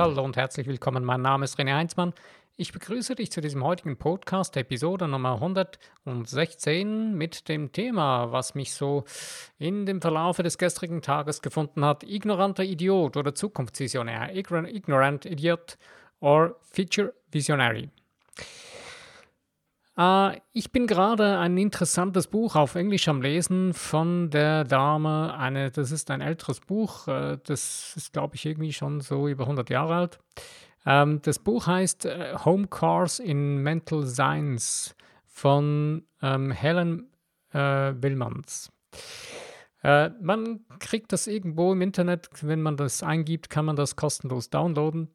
Hallo und herzlich willkommen. Mein Name ist René Heinzmann. Ich begrüße dich zu diesem heutigen Podcast, Episode Nummer 116, mit dem Thema, was mich so in dem Verlaufe des gestrigen Tages gefunden hat: ignoranter Idiot oder Zukunftsvisionär, ignorant Idiot or Future Visionary. Äh, ich bin gerade ein interessantes Buch auf Englisch am Lesen von der Dame. Eine, das ist ein älteres Buch, äh, das ist, glaube ich, irgendwie schon so über 100 Jahre alt. Ähm, das Buch heißt äh, Home Course in Mental Science von ähm, Helen Willmans. Man kriegt das irgendwo im Internet, wenn man das eingibt, kann man das kostenlos downloaden.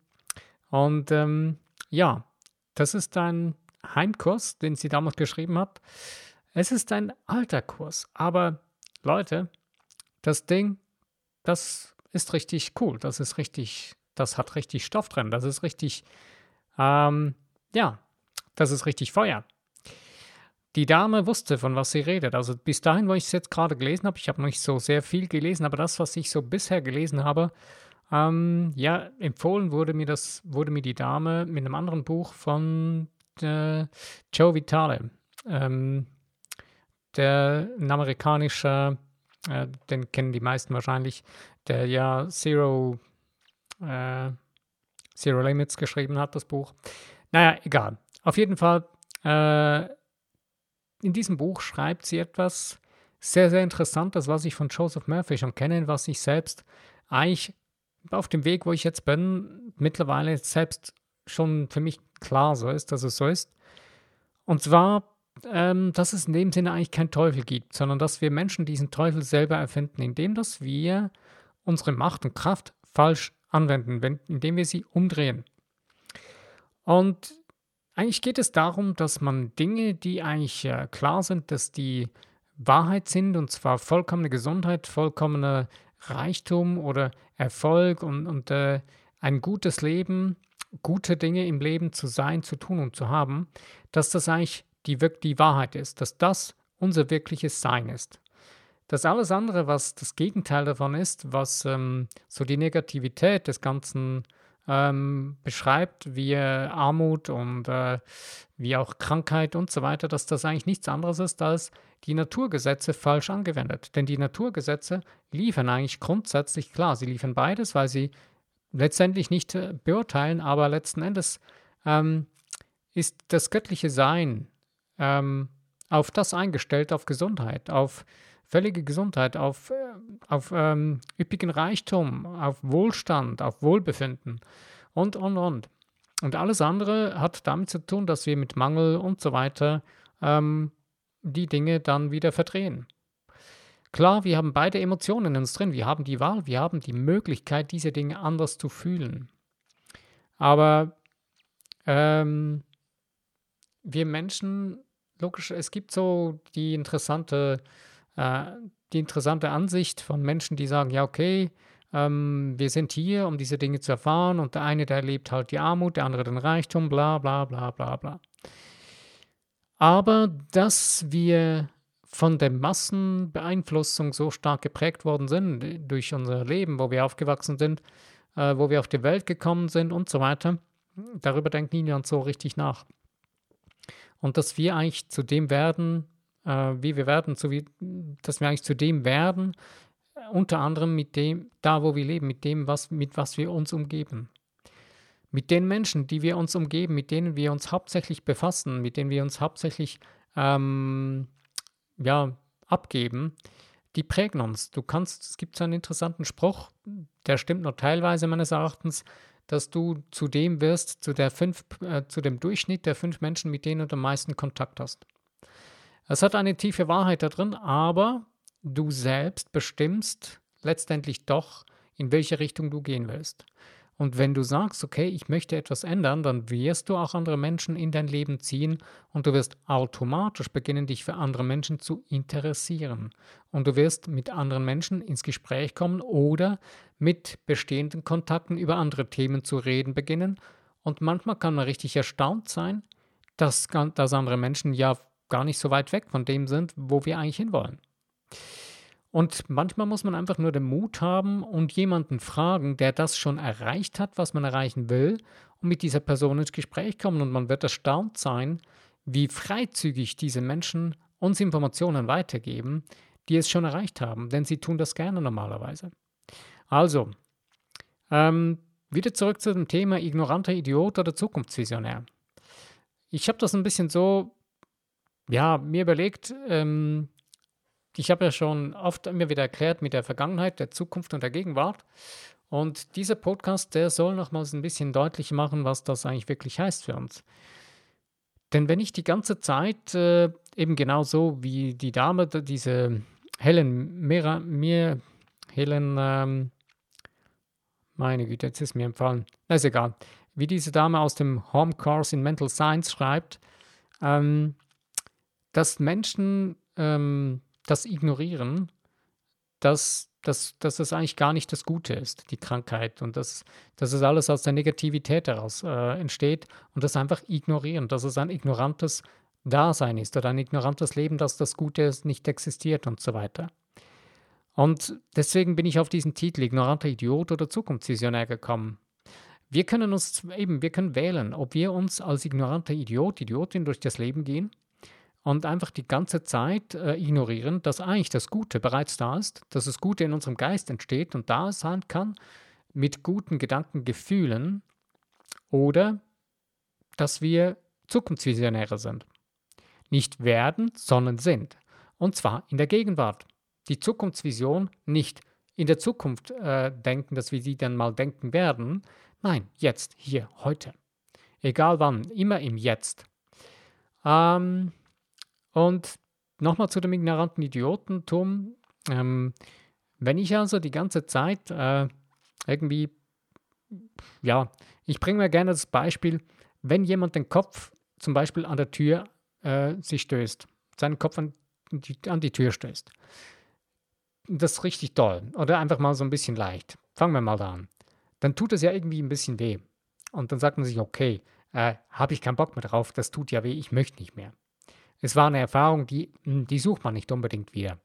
Und ähm, ja, das ist ein Heimkurs, den sie damals geschrieben hat. Es ist ein alter Kurs, aber Leute, das Ding, das ist richtig cool, das ist richtig, das hat richtig Stoff drin, das ist richtig, ähm, ja, das ist richtig Feuer. Die Dame wusste, von was sie redet. Also bis dahin, wo ich es jetzt gerade gelesen habe, ich habe noch nicht so sehr viel gelesen, aber das, was ich so bisher gelesen habe, ähm, ja, empfohlen wurde mir das, wurde mir die Dame mit einem anderen Buch von äh, Joe Vitale, ähm, der ein amerikanischer, äh, den kennen die meisten wahrscheinlich, der ja Zero, äh, Zero Limits geschrieben hat, das Buch. Naja, egal. Auf jeden Fall, äh, in diesem Buch schreibt sie etwas sehr, sehr Interessantes, was ich von Joseph Murphy schon kenne, was ich selbst eigentlich auf dem Weg, wo ich jetzt bin, mittlerweile selbst schon für mich klar so ist, dass es so ist. Und zwar, ähm, dass es in dem Sinne eigentlich keinen Teufel gibt, sondern dass wir Menschen diesen Teufel selber erfinden, indem dass wir unsere Macht und Kraft falsch anwenden, wenn, indem wir sie umdrehen. Und eigentlich geht es darum, dass man Dinge, die eigentlich äh, klar sind, dass die Wahrheit sind, und zwar vollkommene Gesundheit, vollkommener Reichtum oder Erfolg und, und äh, ein gutes Leben, gute Dinge im Leben zu sein, zu tun und zu haben, dass das eigentlich die, die Wahrheit ist, dass das unser wirkliches Sein ist. Dass alles andere, was das Gegenteil davon ist, was ähm, so die Negativität des Ganzen ähm, beschreibt, wie äh, Armut und äh, wie auch Krankheit und so weiter, dass das eigentlich nichts anderes ist als die Naturgesetze falsch angewendet. Denn die Naturgesetze liefern eigentlich grundsätzlich klar, sie liefern beides, weil sie letztendlich nicht äh, beurteilen, aber letzten Endes ähm, ist das göttliche Sein ähm, auf das eingestellt, auf Gesundheit, auf völlige Gesundheit, auf, äh, auf ähm, üppigen Reichtum, auf Wohlstand, auf Wohlbefinden und, und, und. Und alles andere hat damit zu tun, dass wir mit Mangel und so weiter ähm, die Dinge dann wieder verdrehen. Klar, wir haben beide Emotionen in uns drin. Wir haben die Wahl, wir haben die Möglichkeit, diese Dinge anders zu fühlen. Aber ähm, wir Menschen, logisch, es gibt so die interessante, äh, die interessante Ansicht von Menschen, die sagen, ja, okay, ähm, wir sind hier, um diese Dinge zu erfahren und der eine, der erlebt halt die Armut, der andere den Reichtum, bla bla bla bla bla. Aber dass wir von der Massenbeeinflussung so stark geprägt worden sind äh, durch unser Leben, wo wir aufgewachsen sind, äh, wo wir auf die Welt gekommen sind und so weiter. Darüber denkt niemand so richtig nach. Und dass wir eigentlich zu dem werden, äh, wie wir werden, so wie, dass wir eigentlich zu dem werden, äh, unter anderem mit dem, da wo wir leben, mit dem, was, mit was wir uns umgeben. Mit den Menschen, die wir uns umgeben, mit denen wir uns hauptsächlich befassen, mit denen wir uns hauptsächlich ähm, ja, abgeben, die prägen uns. Du kannst, es gibt so einen interessanten Spruch, der stimmt nur teilweise meines Erachtens, dass du zu dem wirst, zu, der fünf, äh, zu dem Durchschnitt der fünf Menschen, mit denen du am meisten Kontakt hast. Es hat eine tiefe Wahrheit da drin, aber du selbst bestimmst letztendlich doch, in welche Richtung du gehen willst. Und wenn du sagst, okay, ich möchte etwas ändern, dann wirst du auch andere Menschen in dein Leben ziehen und du wirst automatisch beginnen, dich für andere Menschen zu interessieren. Und du wirst mit anderen Menschen ins Gespräch kommen oder mit bestehenden Kontakten über andere Themen zu reden beginnen. Und manchmal kann man richtig erstaunt sein, dass, dass andere Menschen ja gar nicht so weit weg von dem sind, wo wir eigentlich hinwollen. Und manchmal muss man einfach nur den Mut haben und jemanden fragen, der das schon erreicht hat, was man erreichen will, und mit dieser Person ins Gespräch kommen. Und man wird erstaunt sein, wie freizügig diese Menschen uns Informationen weitergeben, die es schon erreicht haben, denn sie tun das gerne normalerweise. Also, ähm, wieder zurück zu dem Thema ignoranter Idiot oder Zukunftsvisionär. Ich habe das ein bisschen so, ja, mir überlegt, ähm, ich habe ja schon oft immer wieder erklärt mit der Vergangenheit, der Zukunft und der Gegenwart. Und dieser Podcast, der soll nochmals ein bisschen deutlich machen, was das eigentlich wirklich heißt für uns. Denn wenn ich die ganze Zeit äh, eben genau so wie die Dame, diese Helen Mira, mir, Helen, ähm, meine Güte, jetzt ist mir empfallen, na ist egal, wie diese Dame aus dem Home Course in Mental Science schreibt, ähm, dass Menschen ähm, das ignorieren, dass, dass, dass das eigentlich gar nicht das Gute ist, die Krankheit, und dass, dass es alles aus der Negativität heraus äh, entsteht und das einfach ignorieren, dass es ein ignorantes Dasein ist oder ein ignorantes Leben, dass das Gute ist, nicht existiert und so weiter. Und deswegen bin ich auf diesen Titel ignoranter Idiot oder Zukunftsvisionär gekommen. Wir können uns eben, wir können wählen, ob wir uns als ignoranter Idiot, Idiotin durch das Leben gehen und einfach die ganze Zeit äh, ignorieren, dass eigentlich das Gute bereits da ist, dass das Gute in unserem Geist entsteht und da sein kann mit guten Gedanken, Gefühlen oder dass wir Zukunftsvisionäre sind. Nicht werden, sondern sind. Und zwar in der Gegenwart. Die Zukunftsvision nicht in der Zukunft äh, denken, dass wir sie dann mal denken werden. Nein, jetzt, hier, heute. Egal wann, immer im Jetzt. Ähm, und nochmal zu dem ignoranten Idiotentum. Ähm, wenn ich also die ganze Zeit äh, irgendwie, ja, ich bringe mir gerne das Beispiel, wenn jemand den Kopf zum Beispiel an der Tür äh, sich stößt, seinen Kopf an die, an die Tür stößt. Das ist richtig toll. Oder einfach mal so ein bisschen leicht. Fangen wir mal da an. Dann tut es ja irgendwie ein bisschen weh. Und dann sagt man sich, okay, äh, habe ich keinen Bock mehr drauf, das tut ja weh, ich möchte nicht mehr. Es war eine Erfahrung, die, hm, die sucht man nicht unbedingt wieder.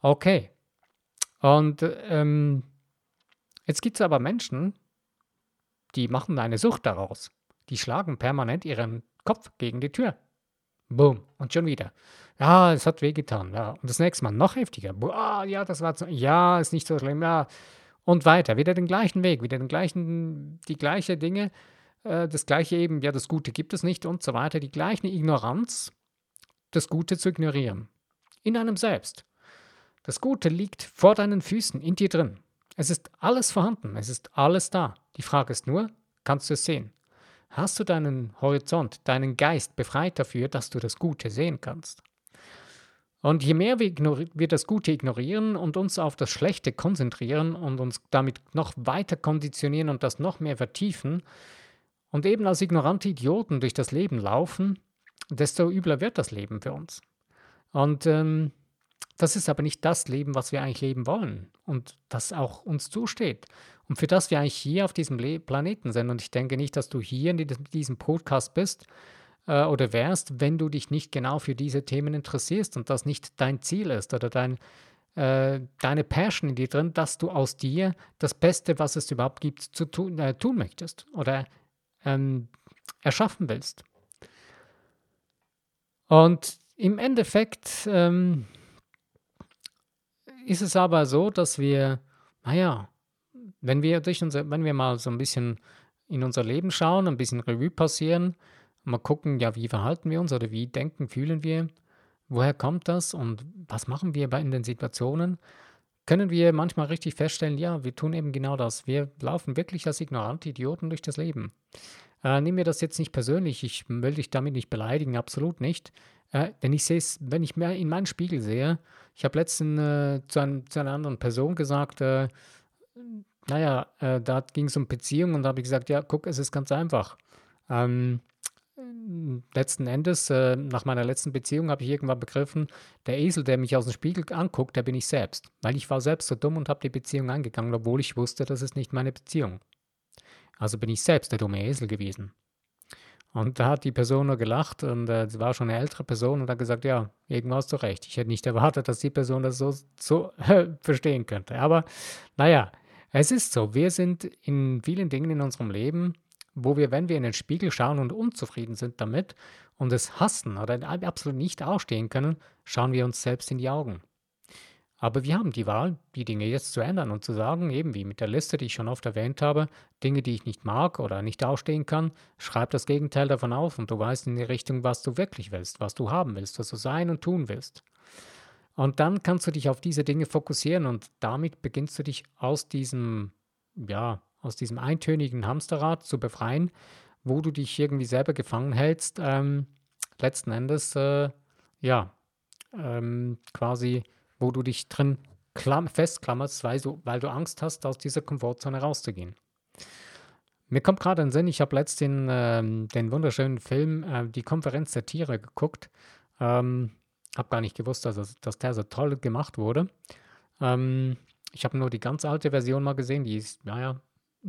Okay. Und ähm, jetzt gibt es aber Menschen, die machen eine Sucht daraus. Die schlagen permanent ihren Kopf gegen die Tür. Boom. Und schon wieder. Ja, es hat wehgetan. Ja. Und das nächste Mal noch heftiger. Boah, ja, das war so, ja, ist nicht so schlimm. Ja. Und weiter. Wieder den gleichen Weg, wieder den gleichen, die gleichen Dinge, äh, das gleiche eben, ja, das Gute gibt es nicht und so weiter. Die gleiche Ignoranz das Gute zu ignorieren. In einem selbst. Das Gute liegt vor deinen Füßen, in dir drin. Es ist alles vorhanden, es ist alles da. Die Frage ist nur, kannst du es sehen? Hast du deinen Horizont, deinen Geist befreit dafür, dass du das Gute sehen kannst? Und je mehr wir, wir, das Gute ignorieren und uns auf das Schlechte konzentrieren und uns damit noch weiter konditionieren und das noch mehr vertiefen und eben als ignorante Idioten durch das Leben laufen, desto übler wird das Leben für uns. Und ähm, das ist aber nicht das Leben, was wir eigentlich leben wollen und das auch uns zusteht und für das wir eigentlich hier auf diesem Le Planeten sind. Und ich denke nicht, dass du hier in diesem Podcast bist äh, oder wärst, wenn du dich nicht genau für diese Themen interessierst und das nicht dein Ziel ist oder dein, äh, deine Passion in dir drin, dass du aus dir das Beste, was es überhaupt gibt, zu tun, äh, tun möchtest oder ähm, erschaffen willst. Und im Endeffekt ähm, ist es aber so, dass wir, naja, wenn wir durch unser, wenn wir mal so ein bisschen in unser Leben schauen, ein bisschen Revue passieren, mal gucken, ja, wie verhalten wir uns oder wie denken, fühlen wir, woher kommt das und was machen wir in den Situationen, können wir manchmal richtig feststellen, ja, wir tun eben genau das. Wir laufen wirklich als ignorante Idioten durch das Leben. Äh, nimm mir das jetzt nicht persönlich, ich will dich damit nicht beleidigen, absolut nicht. Äh, denn ich sehe es, wenn ich mehr in meinen Spiegel sehe, ich habe letztens äh, zu, einem, zu, einer anderen Person gesagt, äh, naja, äh, da ging es um Beziehungen und da habe ich gesagt, ja, guck, es ist ganz einfach. Ähm, letzten Endes, äh, nach meiner letzten Beziehung, habe ich irgendwann begriffen, der Esel, der mich aus dem Spiegel anguckt, der bin ich selbst. Weil ich war selbst so dumm und habe die Beziehung angegangen, obwohl ich wusste, das ist nicht meine Beziehung. Also bin ich selbst der dumme Esel gewesen. Und da hat die Person nur gelacht und äh, es war schon eine ältere Person und hat gesagt, ja, irgendwas du recht. Ich hätte nicht erwartet, dass die Person das so, so verstehen könnte. Aber naja, es ist so, wir sind in vielen Dingen in unserem Leben, wo wir, wenn wir in den Spiegel schauen und unzufrieden sind damit und es hassen oder absolut nicht ausstehen können, schauen wir uns selbst in die Augen. Aber wir haben die Wahl, die Dinge jetzt zu ändern und zu sagen, eben wie mit der Liste, die ich schon oft erwähnt habe, Dinge, die ich nicht mag oder nicht ausstehen kann, schreib das Gegenteil davon auf und du weißt in die Richtung, was du wirklich willst, was du haben willst, was du sein und tun willst. Und dann kannst du dich auf diese Dinge fokussieren und damit beginnst du dich aus diesem, ja, aus diesem eintönigen Hamsterrad zu befreien, wo du dich irgendwie selber gefangen hältst, ähm, letzten Endes, äh, ja, ähm, quasi wo du dich drin festklammerst, weil du, weil du Angst hast, aus dieser Komfortzone rauszugehen. Mir kommt gerade ein Sinn, ich habe letztens ähm, den wunderschönen Film äh, Die Konferenz der Tiere geguckt. Ähm, habe gar nicht gewusst, dass, dass der so toll gemacht wurde. Ähm, ich habe nur die ganz alte Version mal gesehen, die ist, naja,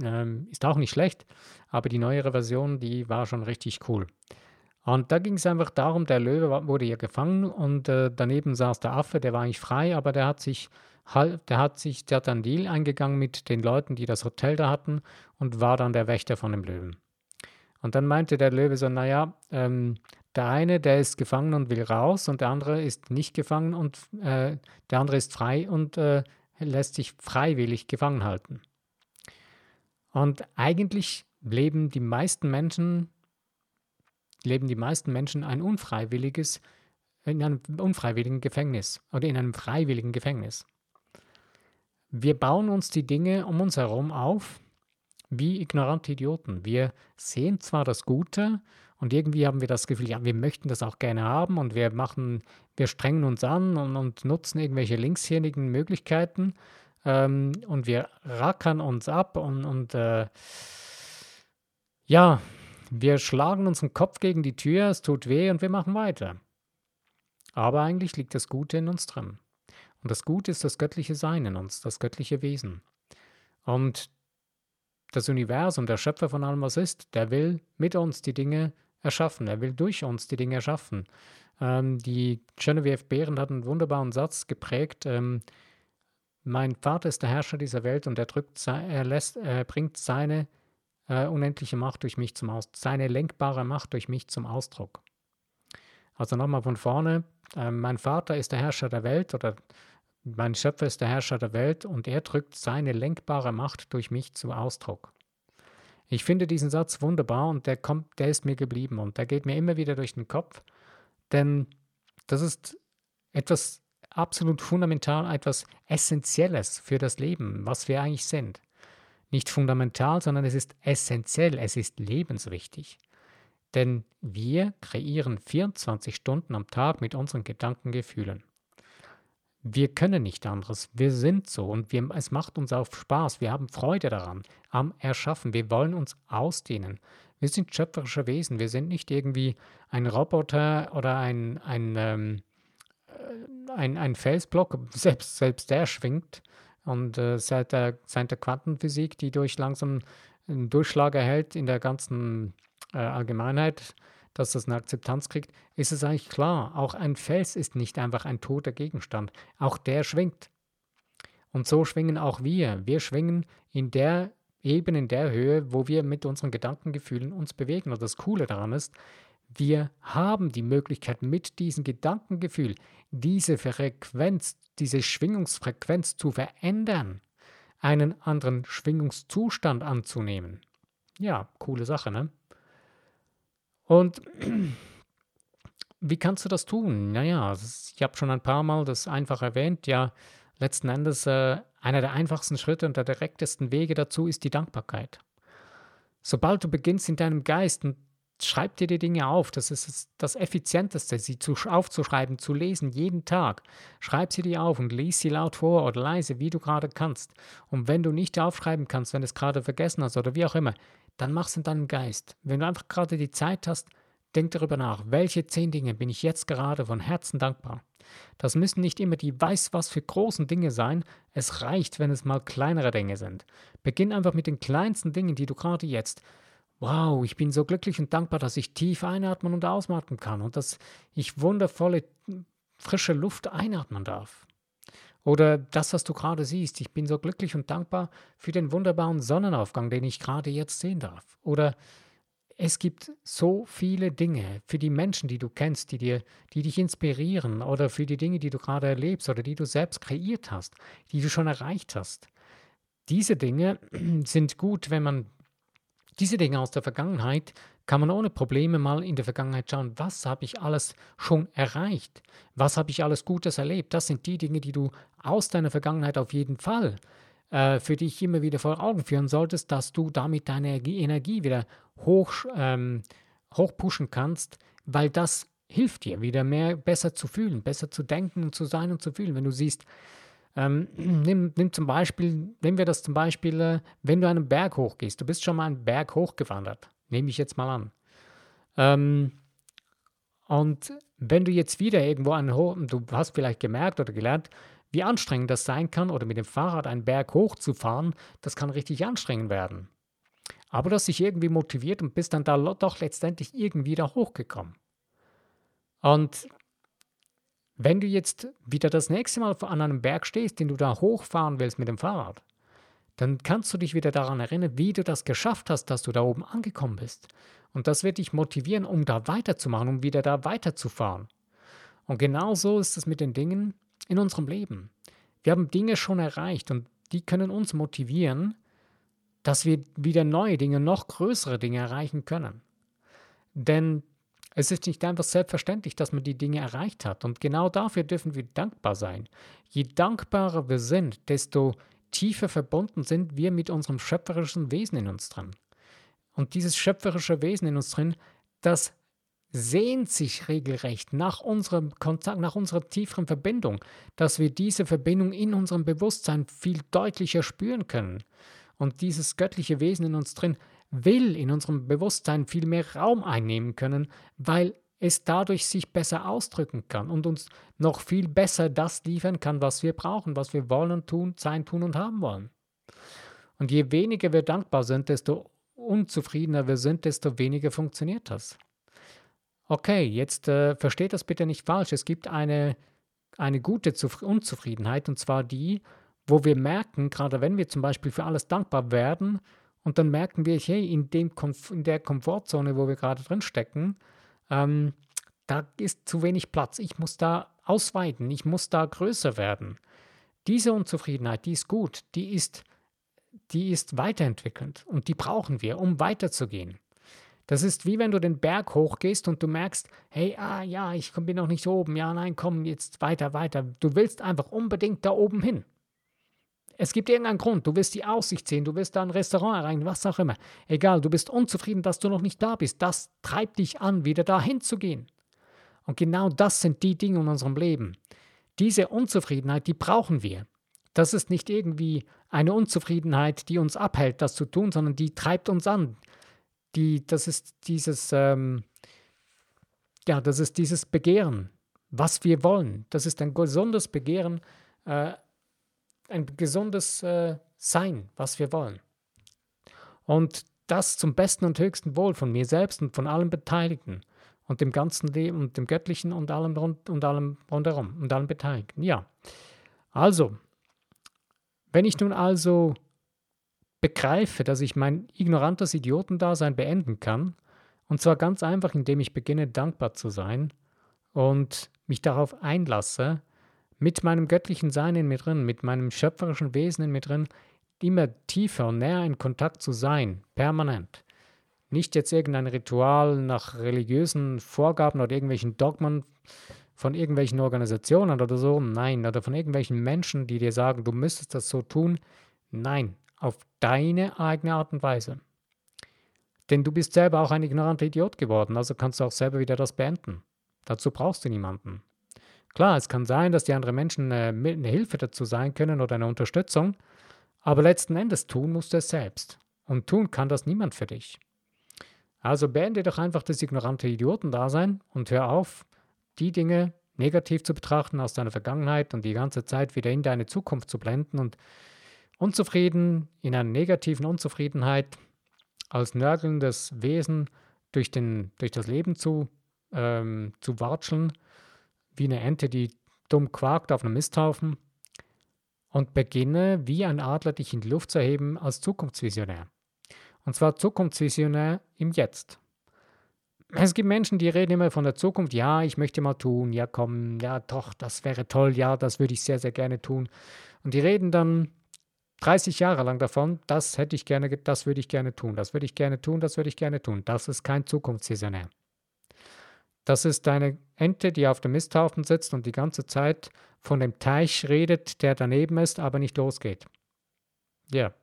ähm, ist auch nicht schlecht, aber die neuere Version, die war schon richtig cool. Und da ging es einfach darum, der Löwe wurde hier gefangen und äh, daneben saß der Affe, der war eigentlich frei, aber der hat sich der hat sich, der hat einen Deal eingegangen mit den Leuten, die das Hotel da hatten und war dann der Wächter von dem Löwen. Und dann meinte der Löwe so, naja, ähm, der eine, der ist gefangen und will raus und der andere ist nicht gefangen und äh, der andere ist frei und äh, lässt sich freiwillig gefangen halten. Und eigentlich leben die meisten Menschen leben die meisten Menschen ein unfreiwilliges, in einem unfreiwilligen Gefängnis oder in einem freiwilligen Gefängnis. Wir bauen uns die Dinge um uns herum auf wie ignorante Idioten. Wir sehen zwar das Gute und irgendwie haben wir das Gefühl, ja, wir möchten das auch gerne haben und wir machen, wir strengen uns an und, und nutzen irgendwelche linkshirnigen Möglichkeiten ähm, und wir rackern uns ab und, und äh, ja, wir schlagen unseren Kopf gegen die Tür, es tut weh und wir machen weiter. Aber eigentlich liegt das Gute in uns drin. Und das Gute ist das göttliche Sein in uns, das göttliche Wesen. Und das Universum, der Schöpfer von allem, was ist, der will mit uns die Dinge erschaffen. Er will durch uns die Dinge erschaffen. Ähm, die Genevieve Behrend hat einen wunderbaren Satz geprägt. Ähm, mein Vater ist der Herrscher dieser Welt und er, drückt, er, lässt, er bringt seine äh, unendliche Macht durch mich zum Ausdruck, seine lenkbare Macht durch mich zum Ausdruck. Also nochmal von vorne, äh, mein Vater ist der Herrscher der Welt oder mein Schöpfer ist der Herrscher der Welt und er drückt seine lenkbare Macht durch mich zum Ausdruck. Ich finde diesen Satz wunderbar und der kommt, der ist mir geblieben und der geht mir immer wieder durch den Kopf, denn das ist etwas absolut fundamental, etwas Essentielles für das Leben, was wir eigentlich sind nicht fundamental, sondern es ist essentiell, es ist lebenswichtig. Denn wir kreieren 24 Stunden am Tag mit unseren Gedankengefühlen. Wir können nicht anderes. Wir sind so und wir, es macht uns auch Spaß. Wir haben Freude daran, am Erschaffen. Wir wollen uns ausdehnen. Wir sind schöpferische Wesen. Wir sind nicht irgendwie ein Roboter oder ein, ein, ähm, äh, ein, ein Felsblock. Selbst, selbst der schwingt und äh, seit, der, seit der Quantenphysik, die durch langsam einen Durchschlag erhält in der ganzen äh, Allgemeinheit, dass das eine Akzeptanz kriegt, ist es eigentlich klar, auch ein Fels ist nicht einfach ein toter Gegenstand. Auch der schwingt. Und so schwingen auch wir. Wir schwingen in der Ebene, in der Höhe, wo wir mit unseren Gedankengefühlen uns bewegen. Und das Coole daran ist, wir haben die Möglichkeit, mit diesem Gedankengefühl diese Frequenz, diese Schwingungsfrequenz zu verändern, einen anderen Schwingungszustand anzunehmen. Ja, coole Sache, ne? Und wie kannst du das tun? Naja, ich habe schon ein paar Mal das einfach erwähnt. Ja, letzten Endes äh, einer der einfachsten Schritte und der direktesten Wege dazu ist die Dankbarkeit. Sobald du beginnst in deinem Geist und schreib dir die Dinge auf. Das ist das Effizienteste, sie zu, aufzuschreiben, zu lesen, jeden Tag. Schreib sie dir auf und lies sie laut vor oder leise, wie du gerade kannst. Und wenn du nicht aufschreiben kannst, wenn du es gerade vergessen hast oder wie auch immer, dann mach es in deinem Geist. Wenn du einfach gerade die Zeit hast, denk darüber nach, welche zehn Dinge bin ich jetzt gerade von Herzen dankbar. Das müssen nicht immer die weiß was für großen Dinge sein, es reicht, wenn es mal kleinere Dinge sind. Beginn einfach mit den kleinsten Dingen, die du gerade jetzt wow, ich bin so glücklich und dankbar, dass ich tief einatmen und ausatmen kann und dass ich wundervolle, frische Luft einatmen darf. Oder das, was du gerade siehst, ich bin so glücklich und dankbar für den wunderbaren Sonnenaufgang, den ich gerade jetzt sehen darf. Oder es gibt so viele Dinge für die Menschen, die du kennst, die, dir, die dich inspirieren oder für die Dinge, die du gerade erlebst oder die du selbst kreiert hast, die du schon erreicht hast. Diese Dinge sind gut, wenn man diese Dinge aus der Vergangenheit kann man ohne Probleme mal in der Vergangenheit schauen, was habe ich alles schon erreicht? Was habe ich alles Gutes erlebt? Das sind die Dinge, die du aus deiner Vergangenheit auf jeden Fall äh, für dich immer wieder vor Augen führen solltest, dass du damit deine Energie wieder hoch, ähm, hochpushen kannst, weil das hilft dir wieder mehr besser zu fühlen, besser zu denken und zu sein und zu fühlen. Wenn du siehst, ähm, nimm, nimm, zum Beispiel, nehmen wir das zum Beispiel, äh, wenn du einen Berg hochgehst. Du bist schon mal einen Berg hochgewandert. Nehme ich jetzt mal an. Ähm, und wenn du jetzt wieder irgendwo einen hoch, du hast vielleicht gemerkt oder gelernt, wie anstrengend das sein kann, oder mit dem Fahrrad einen Berg hochzufahren, das kann richtig anstrengend werden. Aber du hast dich irgendwie motiviert und bist dann da doch letztendlich irgendwie da hochgekommen. Und wenn du jetzt wieder das nächste Mal an einem Berg stehst, den du da hochfahren willst mit dem Fahrrad, dann kannst du dich wieder daran erinnern, wie du das geschafft hast, dass du da oben angekommen bist. Und das wird dich motivieren, um da weiterzumachen, um wieder da weiterzufahren. Und genau so ist es mit den Dingen in unserem Leben. Wir haben Dinge schon erreicht und die können uns motivieren, dass wir wieder neue Dinge, noch größere Dinge erreichen können. Denn es ist nicht einfach selbstverständlich, dass man die Dinge erreicht hat. Und genau dafür dürfen wir dankbar sein. Je dankbarer wir sind, desto tiefer verbunden sind wir mit unserem schöpferischen Wesen in uns drin. Und dieses schöpferische Wesen in uns drin, das sehnt sich regelrecht nach unserem Kontakt, nach unserer tieferen Verbindung, dass wir diese Verbindung in unserem Bewusstsein viel deutlicher spüren können. Und dieses göttliche Wesen in uns drin will in unserem Bewusstsein viel mehr Raum einnehmen können, weil es dadurch sich besser ausdrücken kann und uns noch viel besser das liefern kann, was wir brauchen, was wir wollen und tun, sein, tun und haben wollen. Und je weniger wir dankbar sind, desto unzufriedener wir sind, desto weniger funktioniert das. Okay, jetzt äh, versteht das bitte nicht falsch. Es gibt eine, eine gute Zuf Unzufriedenheit, und zwar die, wo wir merken, gerade wenn wir zum Beispiel für alles dankbar werden, und dann merken wir, hey, in, dem in der Komfortzone, wo wir gerade drin stecken, ähm, da ist zu wenig Platz. Ich muss da ausweiten, ich muss da größer werden. Diese Unzufriedenheit, die ist gut, die ist, die ist weiterentwickelnd und die brauchen wir, um weiterzugehen. Das ist wie wenn du den Berg hochgehst und du merkst, hey, ah ja, ich bin noch nicht oben, ja, nein, komm, jetzt weiter, weiter. Du willst einfach unbedingt da oben hin. Es gibt irgendeinen Grund. Du wirst die Aussicht sehen, du wirst da ein Restaurant erreichen, was auch immer. Egal, du bist unzufrieden, dass du noch nicht da bist. Das treibt dich an, wieder dahin zu gehen. Und genau das sind die Dinge in unserem Leben. Diese Unzufriedenheit, die brauchen wir. Das ist nicht irgendwie eine Unzufriedenheit, die uns abhält, das zu tun, sondern die treibt uns an. Die, das ist dieses, ähm, ja, das ist dieses Begehren, was wir wollen. Das ist ein gesundes Begehren äh, ein gesundes äh, Sein, was wir wollen. Und das zum besten und höchsten Wohl von mir selbst und von allen Beteiligten und dem ganzen Leben und dem Göttlichen und allem rund und allem rundherum und allen Beteiligten. Ja. Also, wenn ich nun also begreife, dass ich mein ignorantes Idiotendasein beenden kann, und zwar ganz einfach, indem ich beginne, dankbar zu sein und mich darauf einlasse, mit meinem göttlichen Sein in mir drin, mit meinem schöpferischen Wesen in mir drin, immer tiefer und näher in Kontakt zu sein, permanent. Nicht jetzt irgendein Ritual nach religiösen Vorgaben oder irgendwelchen Dogmen von irgendwelchen Organisationen oder so, nein, oder von irgendwelchen Menschen, die dir sagen, du müsstest das so tun. Nein, auf deine eigene Art und Weise. Denn du bist selber auch ein ignoranter Idiot geworden, also kannst du auch selber wieder das beenden. Dazu brauchst du niemanden. Klar, es kann sein, dass die anderen Menschen äh, eine Hilfe dazu sein können oder eine Unterstützung, aber letzten Endes tun musst du es selbst. Und tun kann das niemand für dich. Also beende doch einfach das ignorante Idiotendasein und hör auf, die Dinge negativ zu betrachten aus deiner Vergangenheit und die ganze Zeit wieder in deine Zukunft zu blenden und unzufrieden, in einer negativen Unzufriedenheit als nörgelndes Wesen durch, den, durch das Leben zu, ähm, zu watscheln, wie eine Ente, die dumm quakt auf einem Misthaufen und beginne, wie ein Adler dich in die Luft zu heben, als Zukunftsvisionär. Und zwar Zukunftsvisionär im Jetzt. Es gibt Menschen, die reden immer von der Zukunft. Ja, ich möchte mal tun. Ja, komm, ja, doch, das wäre toll. Ja, das würde ich sehr, sehr gerne tun. Und die reden dann 30 Jahre lang davon, das hätte ich gerne, das würde ich gerne tun, das würde ich gerne tun, das würde ich gerne tun. Das ist kein Zukunftsvisionär. Das ist eine Ente, die auf dem Misthaufen sitzt und die ganze Zeit von dem Teich redet, der daneben ist, aber nicht losgeht. Ja.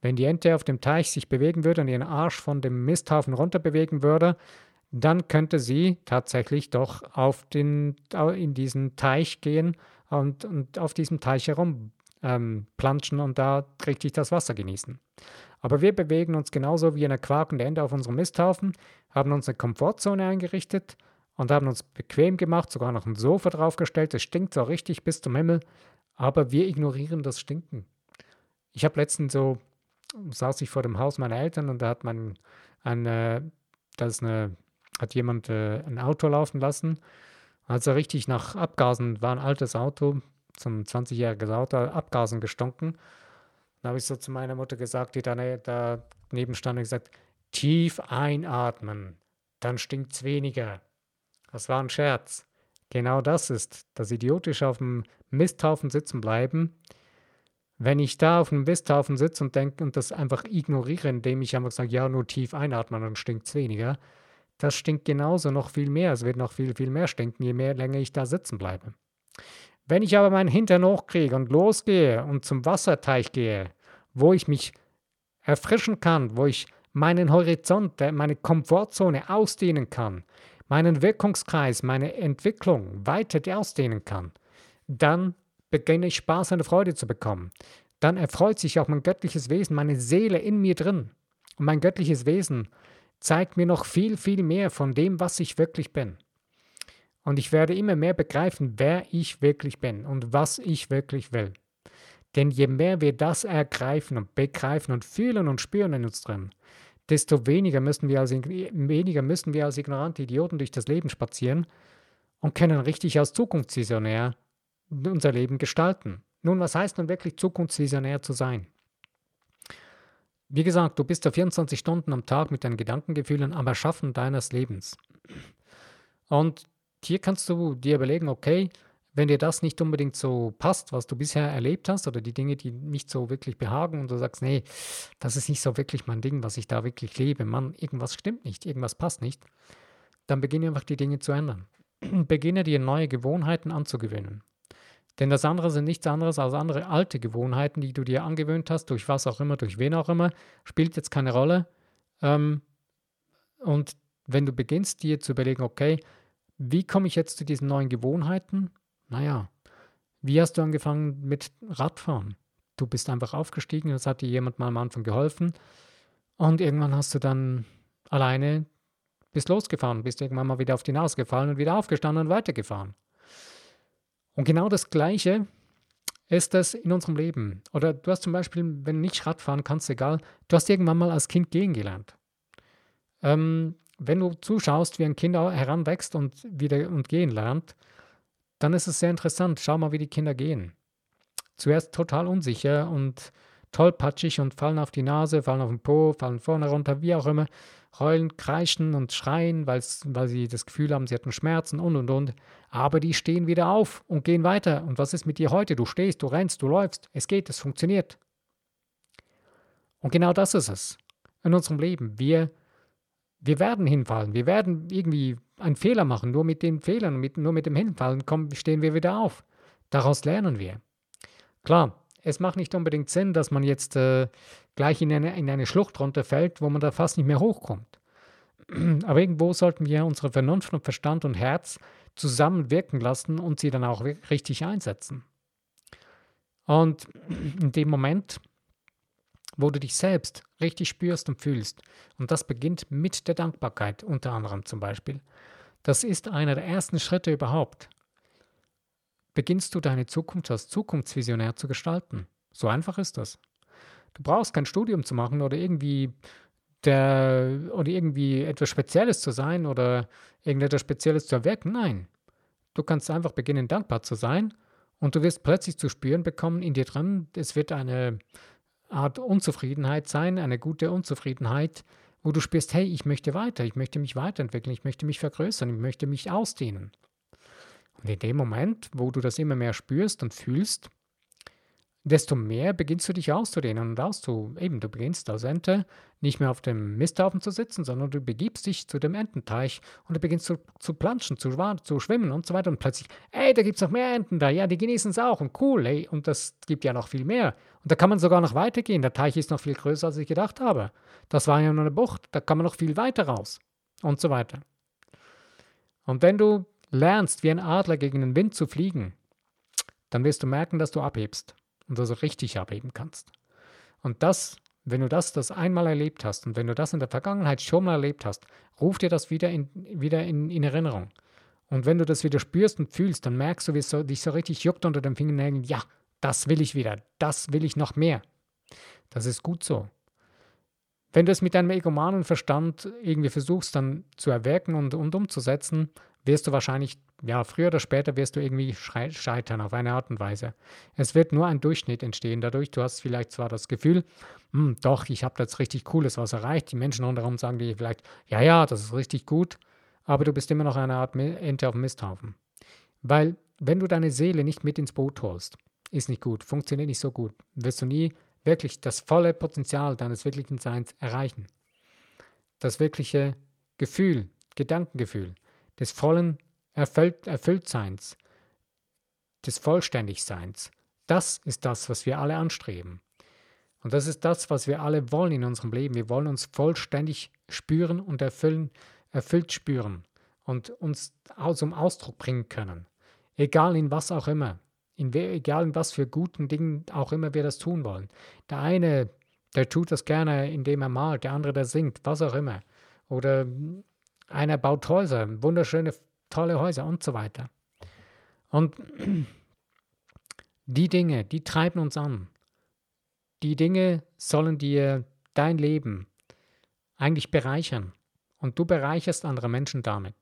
Wenn die Ente auf dem Teich sich bewegen würde und ihren Arsch von dem Misthaufen runter bewegen würde, dann könnte sie tatsächlich doch auf den, in diesen Teich gehen und, und auf diesem Teich herum ähm, planschen und da richtig das Wasser genießen. Aber wir bewegen uns genauso wie eine quakende Ente auf unserem Misthaufen, haben uns eine Komfortzone eingerichtet und haben uns bequem gemacht, sogar noch ein Sofa draufgestellt. Es stinkt zwar richtig bis zum Himmel, aber wir ignorieren das Stinken. Ich habe letztens so, saß ich vor dem Haus meiner Eltern und da hat man eine, da ist eine, hat jemand äh, ein Auto laufen lassen. Also richtig nach Abgasen war ein altes Auto, zum 20-jähriges Auto, Abgasen gestunken. Dann habe ich so zu meiner Mutter gesagt, die daneben stand und gesagt, tief einatmen, dann stinkt es weniger. Das war ein Scherz. Genau das ist das idiotisch auf dem Misthaufen sitzen bleiben. Wenn ich da auf dem Misthaufen sitze und denke und das einfach ignoriere, indem ich einfach sage, ja, nur tief einatmen, dann stinkt es weniger, das stinkt genauso noch viel mehr. Es wird noch viel, viel mehr stinken, je mehr länger ich da sitzen bleibe. Wenn ich aber meinen Hintern hochkriege und losgehe und zum Wasserteich gehe, wo ich mich erfrischen kann, wo ich meinen Horizont, meine Komfortzone ausdehnen kann, meinen Wirkungskreis, meine Entwicklung weiter ausdehnen kann, dann beginne ich Spaß und Freude zu bekommen. Dann erfreut sich auch mein göttliches Wesen, meine Seele in mir drin. Und mein göttliches Wesen zeigt mir noch viel, viel mehr von dem, was ich wirklich bin. Und ich werde immer mehr begreifen, wer ich wirklich bin und was ich wirklich will. Denn je mehr wir das ergreifen und begreifen und fühlen und spüren in uns drin, desto weniger müssen wir als, weniger müssen wir als ignorante Idioten durch das Leben spazieren und können richtig als Zukunftsvisionär unser Leben gestalten. Nun, was heißt nun wirklich Zukunftsvisionär zu sein? Wie gesagt, du bist da 24 Stunden am Tag mit deinen Gedankengefühlen am Erschaffen deines Lebens. Und hier kannst du dir überlegen, okay, wenn dir das nicht unbedingt so passt, was du bisher erlebt hast oder die Dinge, die nicht so wirklich behagen und du sagst, nee, das ist nicht so wirklich mein Ding, was ich da wirklich lebe, Mann, irgendwas stimmt nicht, irgendwas passt nicht, dann beginne einfach die Dinge zu ändern. beginne dir neue Gewohnheiten anzugewöhnen. Denn das andere sind nichts anderes als andere alte Gewohnheiten, die du dir angewöhnt hast, durch was auch immer, durch wen auch immer, spielt jetzt keine Rolle. Ähm, und wenn du beginnst, dir zu überlegen, okay, wie komme ich jetzt zu diesen neuen Gewohnheiten? Naja, wie hast du angefangen mit Radfahren? Du bist einfach aufgestiegen, das hat dir jemand mal am Anfang geholfen und irgendwann hast du dann alleine bist losgefahren, bist irgendwann mal wieder auf die Nase gefallen und wieder aufgestanden und weitergefahren. Und genau das Gleiche ist das in unserem Leben. Oder du hast zum Beispiel, wenn du nicht Radfahren kannst, egal, du hast irgendwann mal als Kind gehen gelernt. Ähm, wenn du zuschaust, wie ein Kind heranwächst und wieder und gehen lernt, dann ist es sehr interessant. Schau mal, wie die Kinder gehen. Zuerst total unsicher und tollpatschig und fallen auf die Nase, fallen auf den Po, fallen vorne runter, wie auch immer, heulen, kreischen und schreien, weil sie das Gefühl haben, sie hatten Schmerzen und und und. Aber die stehen wieder auf und gehen weiter. Und was ist mit dir heute? Du stehst, du rennst, du läufst. Es geht, es funktioniert. Und genau das ist es in unserem Leben. Wir wir werden hinfallen, wir werden irgendwie einen Fehler machen. Nur mit den Fehlern, mit, nur mit dem Hinfallen kommen, stehen wir wieder auf. Daraus lernen wir. Klar, es macht nicht unbedingt Sinn, dass man jetzt äh, gleich in eine, in eine Schlucht runterfällt, wo man da fast nicht mehr hochkommt. Aber irgendwo sollten wir unsere Vernunft und Verstand und Herz zusammen wirken lassen und sie dann auch richtig einsetzen. Und in dem Moment wo du dich selbst richtig spürst und fühlst. Und das beginnt mit der Dankbarkeit, unter anderem zum Beispiel. Das ist einer der ersten Schritte überhaupt. Beginnst du deine Zukunft als Zukunftsvisionär zu gestalten. So einfach ist das. Du brauchst kein Studium zu machen oder irgendwie der, oder irgendwie etwas Spezielles zu sein oder irgendetwas Spezielles zu erwirken. Nein. Du kannst einfach beginnen, dankbar zu sein und du wirst plötzlich zu spüren bekommen in dir drin, es wird eine Art Unzufriedenheit sein, eine gute Unzufriedenheit, wo du spürst, hey, ich möchte weiter, ich möchte mich weiterentwickeln, ich möchte mich vergrößern, ich möchte mich ausdehnen. Und in dem Moment, wo du das immer mehr spürst und fühlst, desto mehr beginnst du dich auszudehnen und auszu. Eben, du beginnst als Ente nicht mehr auf dem Misthaufen zu sitzen, sondern du begibst dich zu dem Ententeich und du beginnst zu, zu planschen, zu, zu schwimmen und so weiter. Und plötzlich, ey, da gibt es noch mehr Enten da. Ja, die genießen es auch und cool, ey. Und das gibt ja noch viel mehr. Und da kann man sogar noch weitergehen. Der Teich ist noch viel größer, als ich gedacht habe. Das war ja nur eine Bucht. Da kann man noch viel weiter raus. Und so weiter. Und wenn du lernst, wie ein Adler gegen den Wind zu fliegen, dann wirst du merken, dass du abhebst und also richtig abheben kannst. Und das, wenn du das das einmal erlebt hast und wenn du das in der Vergangenheit schon mal erlebt hast, ruf dir das wieder in, wieder in, in Erinnerung. Und wenn du das wieder spürst und fühlst, dann merkst du, wie es so, dich so richtig juckt unter den Fingernägeln. Ja, das will ich wieder. Das will ich noch mehr. Das ist gut so. Wenn du es mit deinem egomanen Verstand irgendwie versuchst, dann zu erwirken und, und umzusetzen, wirst du wahrscheinlich, ja, früher oder später wirst du irgendwie scheitern auf eine Art und Weise. Es wird nur ein Durchschnitt entstehen dadurch. Du hast vielleicht zwar das Gefühl, hm, doch, ich habe jetzt richtig Cooles was erreicht. Die Menschen rundherum sagen dir vielleicht, ja, ja, das ist richtig gut, aber du bist immer noch eine Art Ente auf dem Misthaufen. Weil, wenn du deine Seele nicht mit ins Boot holst, ist nicht gut, funktioniert nicht so gut, wirst du nie wirklich das volle Potenzial deines wirklichen Seins erreichen. Das wirkliche Gefühl, Gedankengefühl, des vollen Erfüllt Erfülltseins, des Vollständigseins. Das ist das, was wir alle anstreben. Und das ist das, was wir alle wollen in unserem Leben. Wir wollen uns vollständig spüren und erfüllen, erfüllt spüren und uns zum Ausdruck bringen können. Egal in was auch immer. In egal in was für guten Dingen auch immer wir das tun wollen. Der eine, der tut das gerne, indem er malt, der andere, der singt, was auch immer. Oder einer baut Häuser, wunderschöne, tolle Häuser und so weiter. Und die Dinge, die treiben uns an. Die Dinge sollen dir dein Leben eigentlich bereichern. Und du bereicherst andere Menschen damit.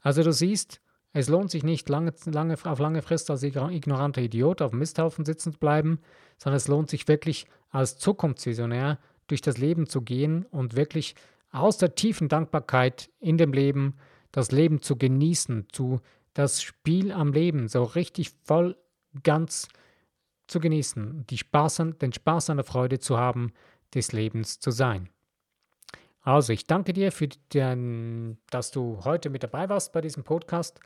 Also du siehst, es lohnt sich nicht lange, lange, auf lange Frist als ignoranter Idiot auf dem Misthaufen sitzen zu bleiben, sondern es lohnt sich wirklich als Zukunftsvisionär durch das Leben zu gehen und wirklich aus der tiefen Dankbarkeit in dem Leben das Leben zu genießen, zu das Spiel am Leben so richtig voll ganz zu genießen, die Spaß an, den Spaß an der Freude zu haben, des Lebens zu sein. Also, ich danke dir, für den, dass du heute mit dabei warst bei diesem Podcast,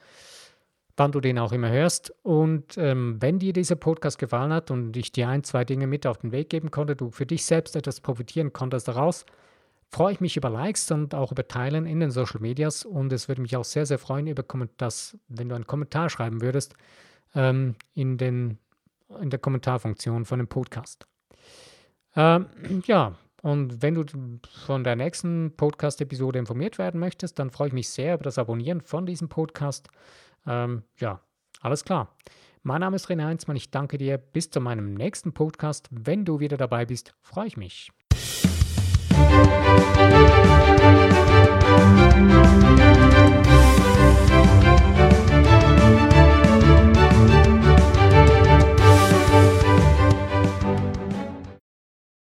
wann du den auch immer hörst. Und ähm, wenn dir dieser Podcast gefallen hat und ich dir ein, zwei Dinge mit auf den Weg geben konnte, du für dich selbst etwas profitieren konntest daraus, freue ich mich über Likes und auch über Teilen in den Social Medias und es würde mich auch sehr, sehr freuen, über das, wenn du einen Kommentar schreiben würdest ähm, in, den, in der Kommentarfunktion von dem Podcast. Ähm, ja, und wenn du von der nächsten Podcast-Episode informiert werden möchtest, dann freue ich mich sehr über das Abonnieren von diesem Podcast. Ähm, ja, alles klar. Mein Name ist René Heinzmann. Ich danke dir. Bis zu meinem nächsten Podcast. Wenn du wieder dabei bist, freue ich mich. Música